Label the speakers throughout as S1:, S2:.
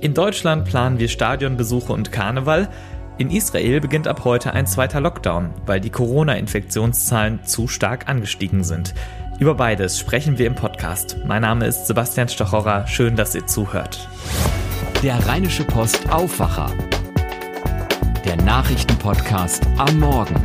S1: In Deutschland planen wir Stadionbesuche und Karneval. In Israel beginnt ab heute ein zweiter Lockdown, weil die Corona-Infektionszahlen zu stark angestiegen sind. Über beides sprechen wir im Podcast. Mein Name ist Sebastian Stochorer. Schön, dass ihr zuhört.
S2: Der Rheinische Post Aufwacher. Der Nachrichtenpodcast am Morgen.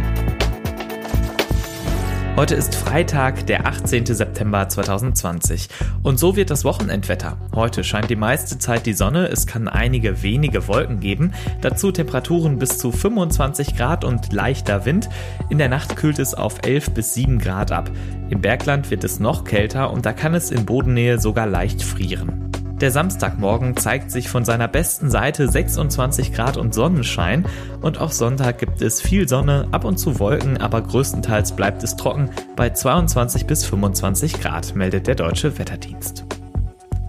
S1: Heute ist Freitag, der 18. September 2020. Und so wird das Wochenendwetter. Heute scheint die meiste Zeit die Sonne, es kann einige wenige Wolken geben, dazu Temperaturen bis zu 25 Grad und leichter Wind. In der Nacht kühlt es auf 11 bis 7 Grad ab. Im Bergland wird es noch kälter und da kann es in Bodennähe sogar leicht frieren. Der Samstagmorgen zeigt sich von seiner besten Seite 26 Grad und Sonnenschein und auch Sonntag gibt es viel Sonne, ab und zu Wolken, aber größtenteils bleibt es trocken bei 22 bis 25 Grad, meldet der Deutsche Wetterdienst.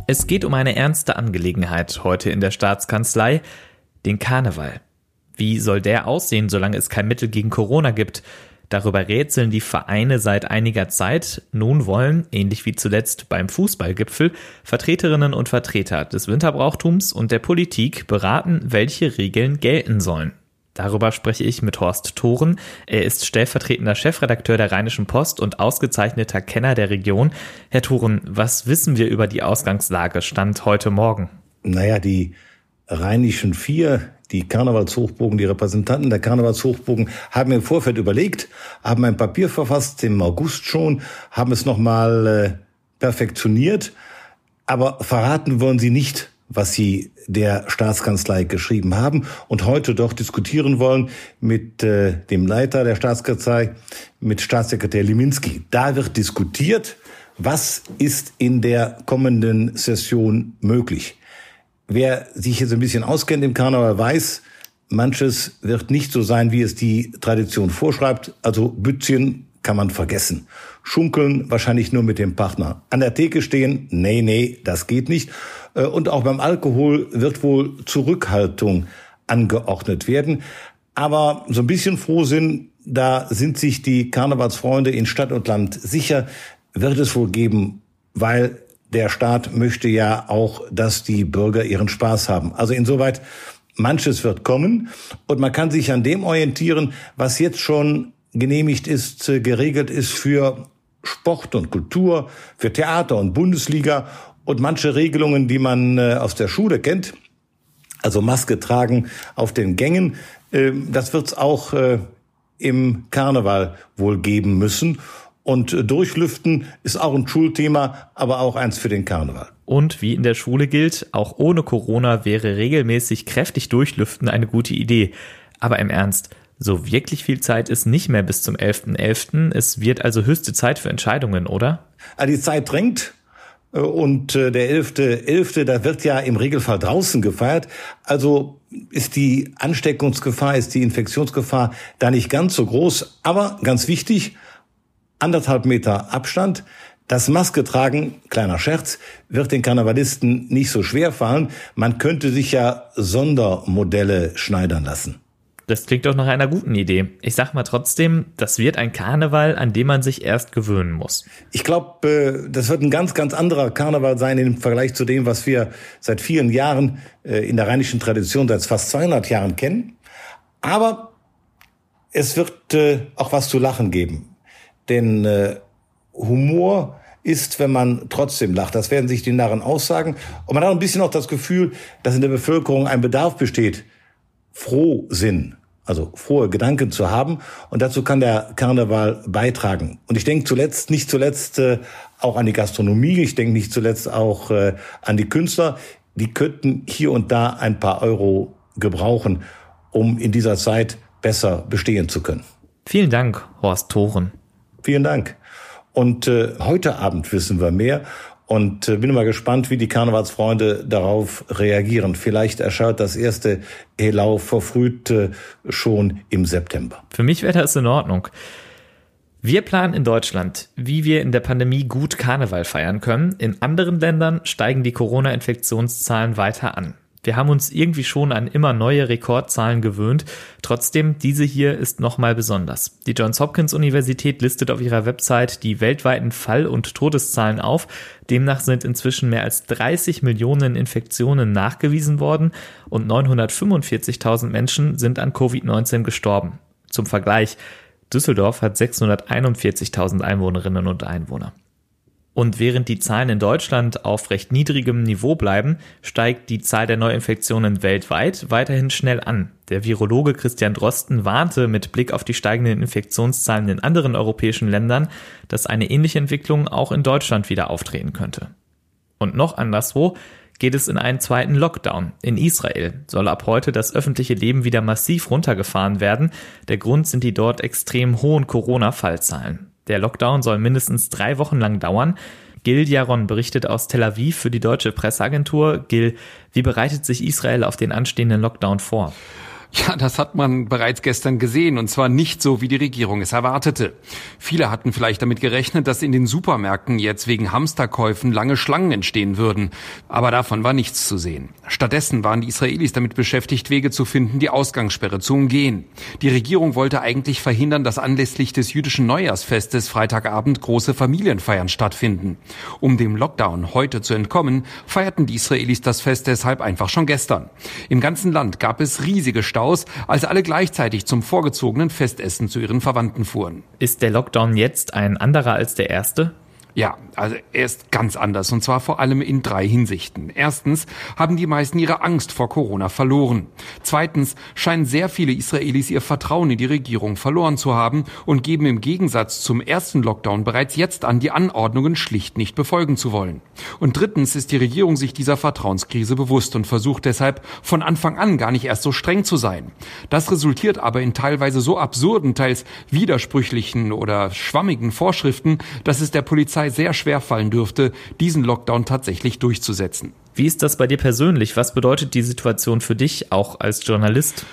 S1: Es geht um eine ernste Angelegenheit heute in der Staatskanzlei, den Karneval. Wie soll der aussehen, solange es kein Mittel gegen Corona gibt? Darüber rätseln die Vereine seit einiger Zeit. Nun wollen, ähnlich wie zuletzt beim Fußballgipfel, Vertreterinnen und Vertreter des Winterbrauchtums und der Politik beraten, welche Regeln gelten sollen. Darüber spreche ich mit Horst Thoren. Er ist stellvertretender Chefredakteur der Rheinischen Post und ausgezeichneter Kenner der Region. Herr Thoren, was wissen wir über die Ausgangslage Stand heute Morgen?
S3: Naja, die Rheinischen Vier, die Karnevalshochbogen, die Repräsentanten der Karnevalshochbogen haben im Vorfeld überlegt, haben ein Papier verfasst im August schon, haben es nochmal äh, perfektioniert, aber verraten wollen sie nicht, was sie der Staatskanzlei geschrieben haben und heute doch diskutieren wollen mit äh, dem Leiter der Staatskanzlei, mit Staatssekretär Liminski. Da wird diskutiert, was ist in der kommenden Session möglich. Wer sich jetzt ein bisschen auskennt im Karneval weiß, manches wird nicht so sein, wie es die Tradition vorschreibt. Also Bützchen kann man vergessen. Schunkeln wahrscheinlich nur mit dem Partner. An der Theke stehen, nee, nee, das geht nicht. Äh, und auch beim Alkohol wird wohl Zurückhaltung angeordnet werden. Aber so ein bisschen Frohsinn, da sind sich die Karnevalsfreunde in Stadt und Land sicher, wird es wohl geben, weil der Staat möchte ja auch, dass die Bürger ihren Spaß haben. Also insoweit, manches wird kommen und man kann sich an dem orientieren, was jetzt schon genehmigt ist, äh, geregelt ist für Sport und Kultur, für Theater und Bundesliga und manche Regelungen, die man äh, aus der Schule kennt, also Maske tragen auf den Gängen, äh, das wird es auch im Karneval wohl geben müssen. Und Durchlüften ist auch ein Schulthema, aber auch eins für den Karneval.
S1: Und wie in der Schule gilt, auch ohne Corona wäre regelmäßig kräftig Durchlüften eine gute Idee. Aber im Ernst, so wirklich viel Zeit ist nicht mehr bis zum 11.11. .11. Es wird also höchste Zeit für Entscheidungen, oder?
S3: Ah, die Zeit drängt. Und äh, der 11.11., .11., da wird ja im Regelfall draußen gefeiert. Also ist die Ansteckungsgefahr, ist die Infektionsgefahr da nicht ganz so groß. Aber ganz wichtig, anderthalb Meter Abstand. Das Maske tragen, kleiner Scherz, wird den Karnevalisten nicht so schwer fallen. Man könnte sich ja Sondermodelle schneidern lassen.
S1: Das klingt doch nach einer guten Idee. Ich sag mal trotzdem, das wird ein Karneval, an dem man sich erst gewöhnen muss.
S3: Ich glaube, äh, das wird ein ganz, ganz anderer Karneval sein im Vergleich zu dem, was wir seit vielen Jahren äh, in der rheinischen Tradition seit fast 200 Jahren kennen. Aber es wird äh, auch was zu lachen geben. Denn äh, Humor ist, wenn man trotzdem lacht. Das werden sich die Narren aussagen. Und man hat ein bisschen auch das Gefühl, dass in der Bevölkerung ein Bedarf besteht, Frohsinn, also frohe Gedanken zu haben. Und dazu kann der Karneval beitragen. Und ich denke zuletzt, nicht zuletzt äh, auch an die Gastronomie. Ich denke nicht zuletzt auch äh, an die Künstler. Die könnten hier und da ein paar Euro gebrauchen, um in dieser Zeit besser bestehen zu können.
S1: Vielen Dank, Horst Thoren.
S3: Vielen Dank. Und äh, heute Abend wissen wir mehr. Und äh, bin mal gespannt, wie die Karnevalsfreunde darauf reagieren. Vielleicht erscheint das erste Helau verfrüht äh, schon im September.
S1: Für mich wäre das in Ordnung. Wir planen in Deutschland, wie wir in der Pandemie gut Karneval feiern können. In anderen Ländern steigen die Corona-Infektionszahlen weiter an. Wir haben uns irgendwie schon an immer neue Rekordzahlen gewöhnt. Trotzdem, diese hier ist nochmal besonders. Die Johns Hopkins Universität listet auf ihrer Website die weltweiten Fall- und Todeszahlen auf. Demnach sind inzwischen mehr als 30 Millionen Infektionen nachgewiesen worden und 945.000 Menschen sind an Covid-19 gestorben. Zum Vergleich, Düsseldorf hat 641.000 Einwohnerinnen und Einwohner. Und während die Zahlen in Deutschland auf recht niedrigem Niveau bleiben, steigt die Zahl der Neuinfektionen weltweit weiterhin schnell an. Der Virologe Christian Drosten warnte mit Blick auf die steigenden Infektionszahlen in anderen europäischen Ländern, dass eine ähnliche Entwicklung auch in Deutschland wieder auftreten könnte. Und noch anderswo geht es in einen zweiten Lockdown. In Israel soll ab heute das öffentliche Leben wieder massiv runtergefahren werden. Der Grund sind die dort extrem hohen Corona-Fallzahlen. Der Lockdown soll mindestens drei Wochen lang dauern. Gil Jaron berichtet aus Tel Aviv für die deutsche Presseagentur. Gil, wie bereitet sich Israel auf den anstehenden Lockdown vor?
S4: Ja, das hat man bereits gestern gesehen und zwar nicht so, wie die Regierung es erwartete. Viele hatten vielleicht damit gerechnet, dass in den Supermärkten jetzt wegen Hamsterkäufen lange Schlangen entstehen würden. Aber davon war nichts zu sehen. Stattdessen waren die Israelis damit beschäftigt, Wege zu finden, die Ausgangssperre zu umgehen. Die Regierung wollte eigentlich verhindern, dass anlässlich des jüdischen Neujahrsfestes Freitagabend große Familienfeiern stattfinden. Um dem Lockdown heute zu entkommen, feierten die Israelis das Fest deshalb einfach schon gestern. Im ganzen Land gab es riesige Stau Staus, als alle gleichzeitig zum vorgezogenen Festessen zu ihren Verwandten fuhren.
S1: Ist der Lockdown jetzt ein anderer als der erste?
S4: Ja, also er ist ganz anders und zwar vor allem in drei Hinsichten. Erstens haben die meisten ihre Angst vor Corona verloren. Zweitens scheinen sehr viele Israelis ihr Vertrauen in die Regierung verloren zu haben und geben im Gegensatz zum ersten Lockdown bereits jetzt an, die Anordnungen schlicht nicht befolgen zu wollen. Und drittens ist die Regierung sich dieser Vertrauenskrise bewusst und versucht deshalb von Anfang an gar nicht erst so streng zu sein. Das resultiert aber in teilweise so absurden, teils widersprüchlichen oder schwammigen Vorschriften, dass es der Polizei Polizei sehr schwer fallen dürfte, diesen Lockdown tatsächlich durchzusetzen.
S1: Wie ist das bei dir persönlich? Was bedeutet die Situation für dich auch als Journalist?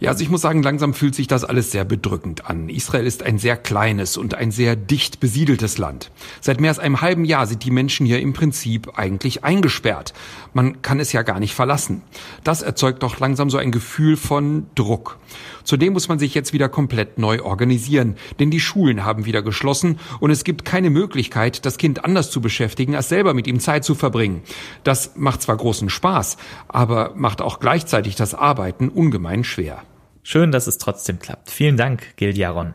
S4: Ja, also ich muss sagen, langsam fühlt sich das alles sehr bedrückend an. Israel ist ein sehr kleines und ein sehr dicht besiedeltes Land. Seit mehr als einem halben Jahr sind die Menschen hier im Prinzip eigentlich eingesperrt. Man kann es ja gar nicht verlassen. Das erzeugt doch langsam so ein Gefühl von Druck. Zudem muss man sich jetzt wieder komplett neu organisieren, denn die Schulen haben wieder geschlossen und es gibt keine Möglichkeit, das Kind anders zu beschäftigen, als selber mit ihm Zeit zu verbringen. Das macht zwar großen Spaß, aber macht auch gleichzeitig das Arbeiten ungemein schwer.
S1: Schön, dass es trotzdem klappt. Vielen Dank, Giljaron.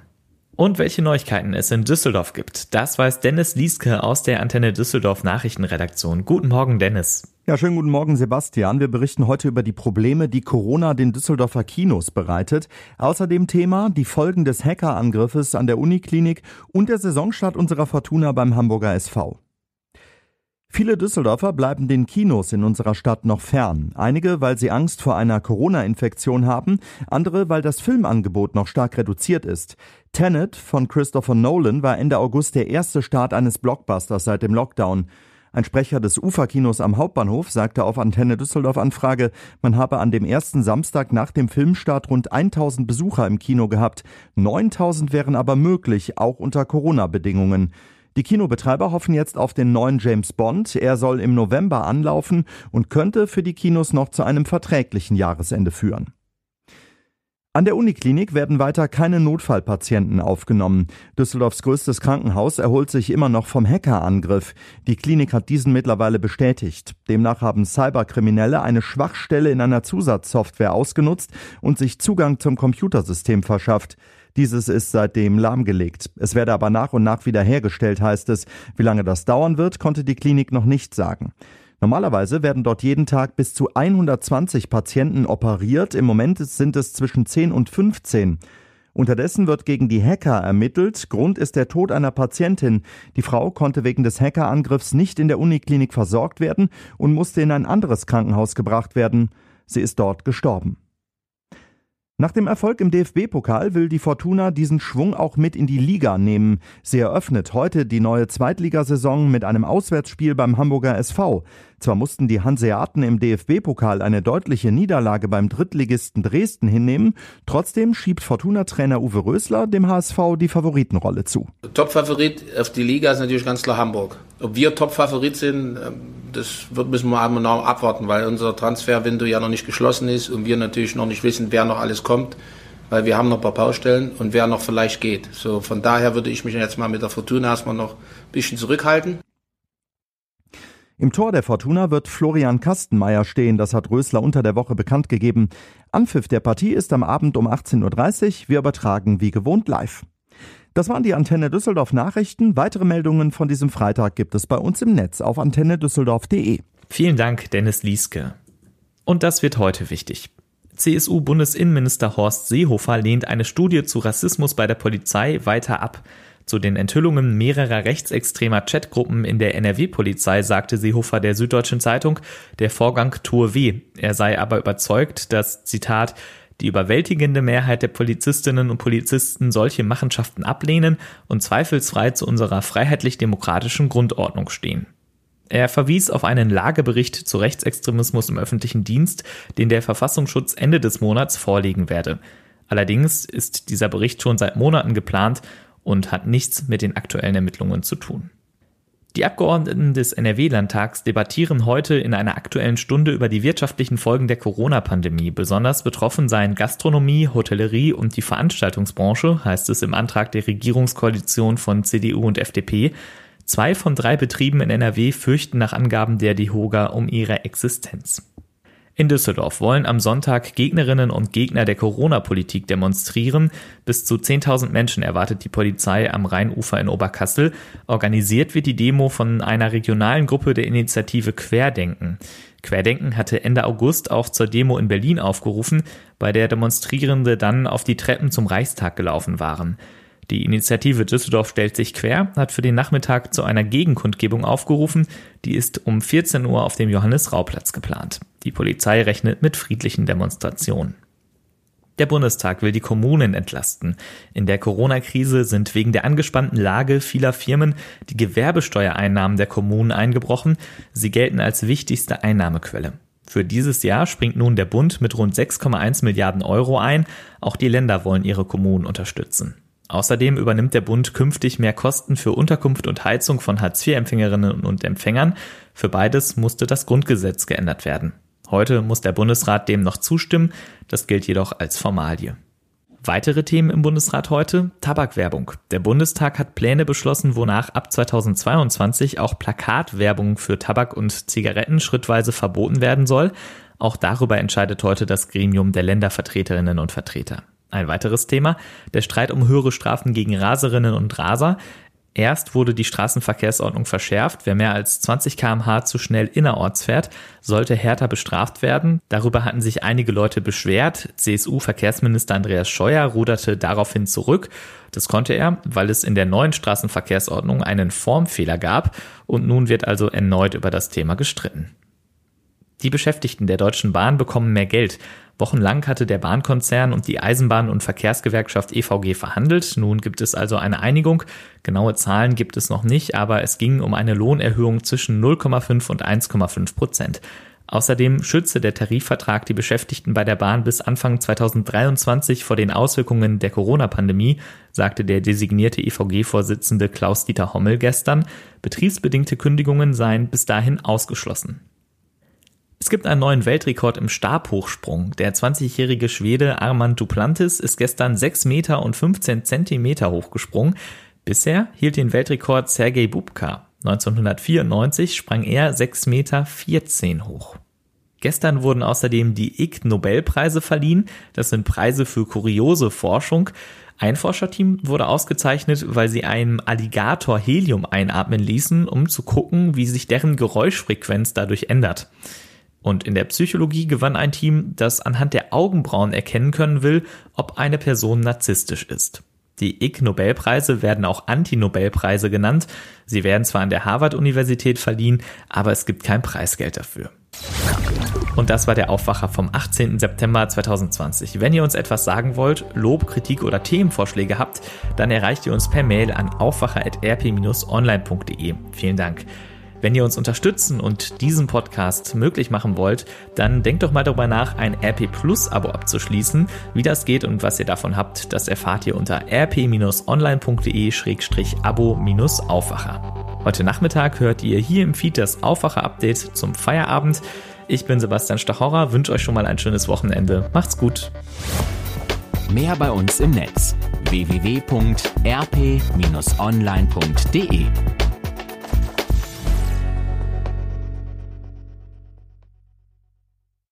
S1: Und welche Neuigkeiten es in Düsseldorf gibt, das weiß Dennis Lieske aus der Antenne Düsseldorf Nachrichtenredaktion. Guten Morgen, Dennis.
S5: Ja, schönen guten Morgen, Sebastian. Wir berichten heute über die Probleme, die Corona den Düsseldorfer Kinos bereitet. Außerdem Thema die Folgen des Hackerangriffes an der Uniklinik und der Saisonstart unserer Fortuna beim Hamburger SV. Viele Düsseldorfer bleiben den Kinos in unserer Stadt noch fern. Einige, weil sie Angst vor einer Corona-Infektion haben, andere, weil das Filmangebot noch stark reduziert ist. Tenet von Christopher Nolan war Ende August der erste Start eines Blockbusters seit dem Lockdown. Ein Sprecher des Uferkinos am Hauptbahnhof sagte auf Antenne Düsseldorf Anfrage, man habe an dem ersten Samstag nach dem Filmstart rund 1000 Besucher im Kino gehabt. 9000 wären aber möglich, auch unter Corona-Bedingungen. Die Kinobetreiber hoffen jetzt auf den neuen James Bond. Er soll im November anlaufen und könnte für die Kinos noch zu einem verträglichen Jahresende führen. An der Uniklinik werden weiter keine Notfallpatienten aufgenommen. Düsseldorfs größtes Krankenhaus erholt sich immer noch vom Hackerangriff. Die Klinik hat diesen mittlerweile bestätigt. Demnach haben Cyberkriminelle eine Schwachstelle in einer Zusatzsoftware ausgenutzt und sich Zugang zum Computersystem verschafft. Dieses ist seitdem lahmgelegt. Es werde aber nach und nach wieder hergestellt, heißt es. Wie lange das dauern wird, konnte die Klinik noch nicht sagen. Normalerweise werden dort jeden Tag bis zu 120 Patienten operiert. Im Moment sind es zwischen 10 und 15. Unterdessen wird gegen die Hacker ermittelt. Grund ist der Tod einer Patientin. Die Frau konnte wegen des Hackerangriffs nicht in der Uniklinik versorgt werden und musste in ein anderes Krankenhaus gebracht werden. Sie ist dort gestorben. Nach dem Erfolg im DFB-Pokal will die Fortuna diesen Schwung auch mit in die Liga nehmen. Sie eröffnet heute die neue Zweitligasaison mit einem Auswärtsspiel beim Hamburger SV. Zwar mussten die Hanseaten im DFB-Pokal eine deutliche Niederlage beim Drittligisten Dresden hinnehmen, trotzdem schiebt Fortuna-Trainer Uwe Rösler dem HSV die Favoritenrolle zu.
S6: Topfavorit auf die Liga ist natürlich ganz klar Hamburg. Ob wir Topfavorit sind, ähm, das wird, müssen wir einmal noch abwarten, weil unser Transferwindow ja noch nicht geschlossen ist und wir natürlich noch nicht wissen, wer noch alles kommt, weil wir haben noch ein paar Baustellen und wer noch vielleicht geht. So, von daher würde ich mich jetzt mal mit der Fortuna erstmal noch ein bisschen zurückhalten.
S5: Im Tor der Fortuna wird Florian Kastenmeier stehen, das hat Rösler unter der Woche bekannt gegeben. Anpfiff der Partie ist am Abend um 18.30 Uhr. Wir übertragen wie gewohnt live. Das waren die Antenne Düsseldorf Nachrichten. Weitere Meldungen von diesem Freitag gibt es bei uns im Netz auf antennedüsseldorf.de.
S1: Vielen Dank, Dennis Lieske. Und das wird heute wichtig. CSU-Bundesinnenminister Horst Seehofer lehnt eine Studie zu Rassismus bei der Polizei weiter ab. Zu den Enthüllungen mehrerer rechtsextremer Chatgruppen in der NRW-Polizei sagte Seehofer der Süddeutschen Zeitung, der Vorgang tue weh. Er sei aber überzeugt, dass, Zitat, die überwältigende Mehrheit der Polizistinnen und Polizisten solche Machenschaften ablehnen und zweifelsfrei zu unserer freiheitlich-demokratischen Grundordnung stehen. Er verwies auf einen Lagebericht zu Rechtsextremismus im öffentlichen Dienst, den der Verfassungsschutz Ende des Monats vorlegen werde. Allerdings ist dieser Bericht schon seit Monaten geplant und hat nichts mit den aktuellen Ermittlungen zu tun. Die Abgeordneten des NRW-Landtags debattieren heute in einer aktuellen Stunde über die wirtschaftlichen Folgen der Corona-Pandemie. Besonders betroffen seien Gastronomie, Hotellerie und die Veranstaltungsbranche, heißt es im Antrag der Regierungskoalition von CDU und FDP. Zwei von drei Betrieben in NRW fürchten nach Angaben der DEHOGA um ihre Existenz. In Düsseldorf wollen am Sonntag Gegnerinnen und Gegner der Corona-Politik demonstrieren. Bis zu 10.000 Menschen erwartet die Polizei am Rheinufer in Oberkassel. Organisiert wird die Demo von einer regionalen Gruppe der Initiative Querdenken. Querdenken hatte Ende August auch zur Demo in Berlin aufgerufen, bei der Demonstrierende dann auf die Treppen zum Reichstag gelaufen waren. Die Initiative Düsseldorf stellt sich quer, hat für den Nachmittag zu einer Gegenkundgebung aufgerufen. Die ist um 14 Uhr auf dem Johannes-Rau-Platz geplant. Die Polizei rechnet mit friedlichen Demonstrationen. Der Bundestag will die Kommunen entlasten. In der Corona-Krise sind wegen der angespannten Lage vieler Firmen die Gewerbesteuereinnahmen der Kommunen eingebrochen. Sie gelten als wichtigste Einnahmequelle. Für dieses Jahr springt nun der Bund mit rund 6,1 Milliarden Euro ein. Auch die Länder wollen ihre Kommunen unterstützen. Außerdem übernimmt der Bund künftig mehr Kosten für Unterkunft und Heizung von Hartz-IV-Empfängerinnen und Empfängern. Für beides musste das Grundgesetz geändert werden. Heute muss der Bundesrat dem noch zustimmen, das gilt jedoch als Formalie. Weitere Themen im Bundesrat heute? Tabakwerbung. Der Bundestag hat Pläne beschlossen, wonach ab 2022 auch Plakatwerbung für Tabak und Zigaretten schrittweise verboten werden soll. Auch darüber entscheidet heute das Gremium der Ländervertreterinnen und Vertreter. Ein weiteres Thema, der Streit um höhere Strafen gegen Raserinnen und Raser. Erst wurde die Straßenverkehrsordnung verschärft. Wer mehr als 20 kmh zu schnell innerorts fährt, sollte härter bestraft werden. Darüber hatten sich einige Leute beschwert. CSU-Verkehrsminister Andreas Scheuer ruderte daraufhin zurück. Das konnte er, weil es in der neuen Straßenverkehrsordnung einen Formfehler gab. Und nun wird also erneut über das Thema gestritten. Die Beschäftigten der Deutschen Bahn bekommen mehr Geld. Wochenlang hatte der Bahnkonzern und die Eisenbahn- und Verkehrsgewerkschaft EVG verhandelt. Nun gibt es also eine Einigung. Genaue Zahlen gibt es noch nicht, aber es ging um eine Lohnerhöhung zwischen 0,5 und 1,5 Prozent. Außerdem schütze der Tarifvertrag die Beschäftigten bei der Bahn bis Anfang 2023 vor den Auswirkungen der Corona-Pandemie, sagte der designierte EVG-Vorsitzende Klaus-Dieter Hommel gestern. Betriebsbedingte Kündigungen seien bis dahin ausgeschlossen. Es gibt einen neuen Weltrekord im Stabhochsprung. Der 20-jährige Schwede Armand Duplantis ist gestern 6 Meter und 15 Zentimeter hochgesprungen. Bisher hielt den Weltrekord Sergei Bubka. 1994 sprang er 6 Meter 14 hoch. Gestern wurden außerdem die Ig Nobelpreise verliehen. Das sind Preise für kuriose Forschung. Ein Forscherteam wurde ausgezeichnet, weil sie einem Alligator Helium einatmen ließen, um zu gucken, wie sich deren Geräuschfrequenz dadurch ändert. Und in der Psychologie gewann ein Team, das anhand der Augenbrauen erkennen können will, ob eine Person narzisstisch ist. Die Ig Nobelpreise werden auch Anti-Nobelpreise genannt. Sie werden zwar an der Harvard-Universität verliehen, aber es gibt kein Preisgeld dafür. Und das war der Aufwacher vom 18. September 2020. Wenn ihr uns etwas sagen wollt, Lob, Kritik oder Themenvorschläge habt, dann erreicht ihr uns per Mail an aufwacher.rp-online.de. Vielen Dank. Wenn ihr uns unterstützen und diesen Podcast möglich machen wollt, dann denkt doch mal darüber nach, ein RP Plus Abo abzuschließen. Wie das geht und was ihr davon habt, das erfahrt ihr unter rp-online.de-abo-aufwacher. Heute Nachmittag hört ihr hier im Feed das Aufwacher-Update zum Feierabend. Ich bin Sebastian Stachorra, wünsche euch schon mal ein schönes Wochenende. Macht's gut.
S2: Mehr bei uns im Netz www.rp-online.de